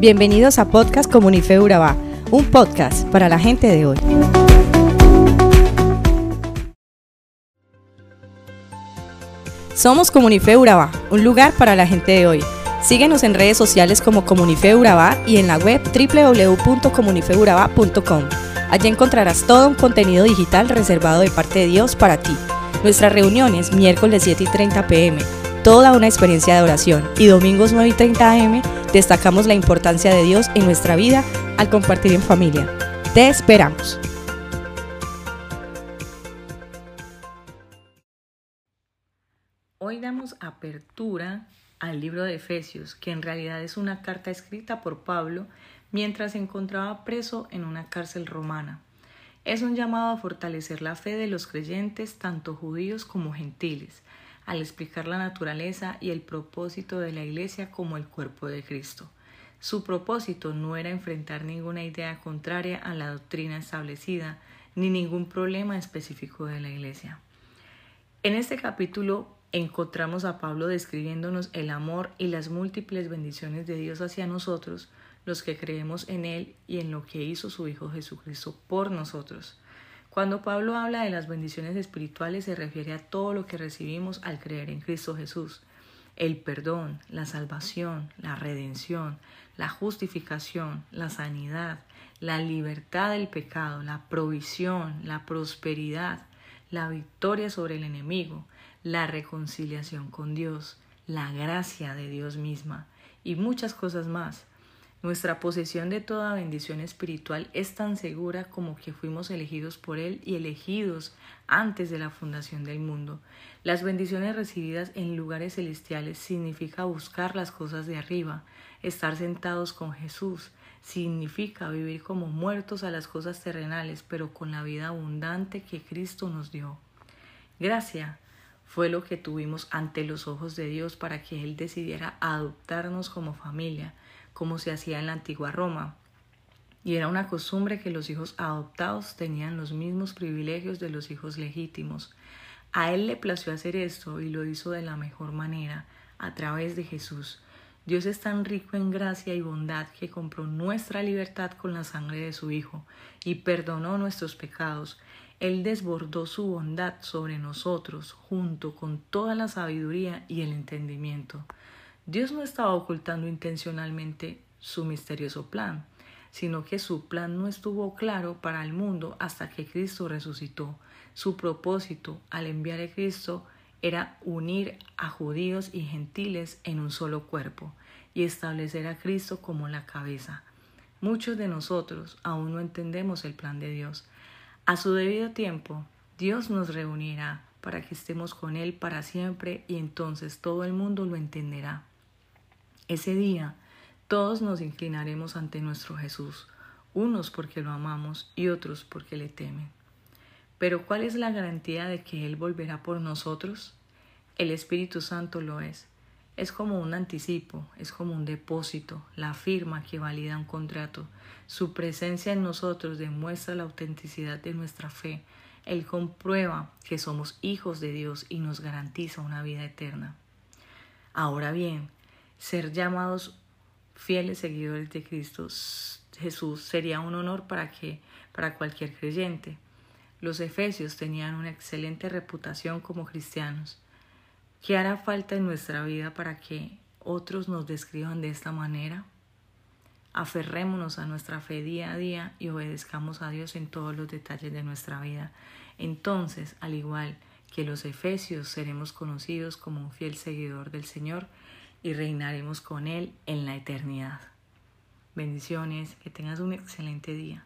Bienvenidos a Podcast Comunife Urabá, un podcast para la gente de hoy. Somos Comunife Urabá, un lugar para la gente de hoy. Síguenos en redes sociales como Comunife Urabá y en la web www.comunifeurabá.com. Allí encontrarás todo un contenido digital reservado de parte de Dios para ti. Nuestras reuniones miércoles 7 y 30 pm, toda una experiencia de oración y domingos 9 y 30 am destacamos la importancia de Dios en nuestra vida al compartir en familia. Te esperamos. Hoy damos apertura al libro de Efesios, que en realidad es una carta escrita por Pablo mientras se encontraba preso en una cárcel romana. Es un llamado a fortalecer la fe de los creyentes, tanto judíos como gentiles, al explicar la naturaleza y el propósito de la Iglesia como el cuerpo de Cristo. Su propósito no era enfrentar ninguna idea contraria a la doctrina establecida, ni ningún problema específico de la Iglesia. En este capítulo encontramos a Pablo describiéndonos el amor y las múltiples bendiciones de Dios hacia nosotros, los que creemos en Él y en lo que hizo su Hijo Jesucristo por nosotros. Cuando Pablo habla de las bendiciones espirituales se refiere a todo lo que recibimos al creer en Cristo Jesús. El perdón, la salvación, la redención, la justificación, la sanidad, la libertad del pecado, la provisión, la prosperidad, la victoria sobre el enemigo, la reconciliación con Dios, la gracia de Dios misma y muchas cosas más. Nuestra posesión de toda bendición espiritual es tan segura como que fuimos elegidos por Él y elegidos antes de la fundación del mundo. Las bendiciones recibidas en lugares celestiales significa buscar las cosas de arriba, estar sentados con Jesús, significa vivir como muertos a las cosas terrenales, pero con la vida abundante que Cristo nos dio. Gracia fue lo que tuvimos ante los ojos de Dios para que Él decidiera adoptarnos como familia como se hacía en la antigua Roma. Y era una costumbre que los hijos adoptados tenían los mismos privilegios de los hijos legítimos. A él le plació hacer esto y lo hizo de la mejor manera, a través de Jesús. Dios es tan rico en gracia y bondad que compró nuestra libertad con la sangre de su Hijo y perdonó nuestros pecados. Él desbordó su bondad sobre nosotros junto con toda la sabiduría y el entendimiento. Dios no estaba ocultando intencionalmente su misterioso plan, sino que su plan no estuvo claro para el mundo hasta que Cristo resucitó. Su propósito al enviar a Cristo era unir a judíos y gentiles en un solo cuerpo y establecer a Cristo como la cabeza. Muchos de nosotros aún no entendemos el plan de Dios. A su debido tiempo, Dios nos reunirá para que estemos con Él para siempre y entonces todo el mundo lo entenderá. Ese día todos nos inclinaremos ante nuestro Jesús, unos porque lo amamos y otros porque le temen. Pero ¿cuál es la garantía de que Él volverá por nosotros? El Espíritu Santo lo es. Es como un anticipo, es como un depósito, la firma que valida un contrato. Su presencia en nosotros demuestra la autenticidad de nuestra fe. Él comprueba que somos hijos de Dios y nos garantiza una vida eterna. Ahora bien, ser llamados fieles seguidores de Cristo Jesús sería un honor para que para cualquier creyente. Los efesios tenían una excelente reputación como cristianos. ¿Qué hará falta en nuestra vida para que otros nos describan de esta manera? Aferrémonos a nuestra fe día a día y obedezcamos a Dios en todos los detalles de nuestra vida. Entonces, al igual que los efesios, seremos conocidos como un fiel seguidor del Señor y reinaremos con Él en la eternidad. Bendiciones, que tengas un excelente día.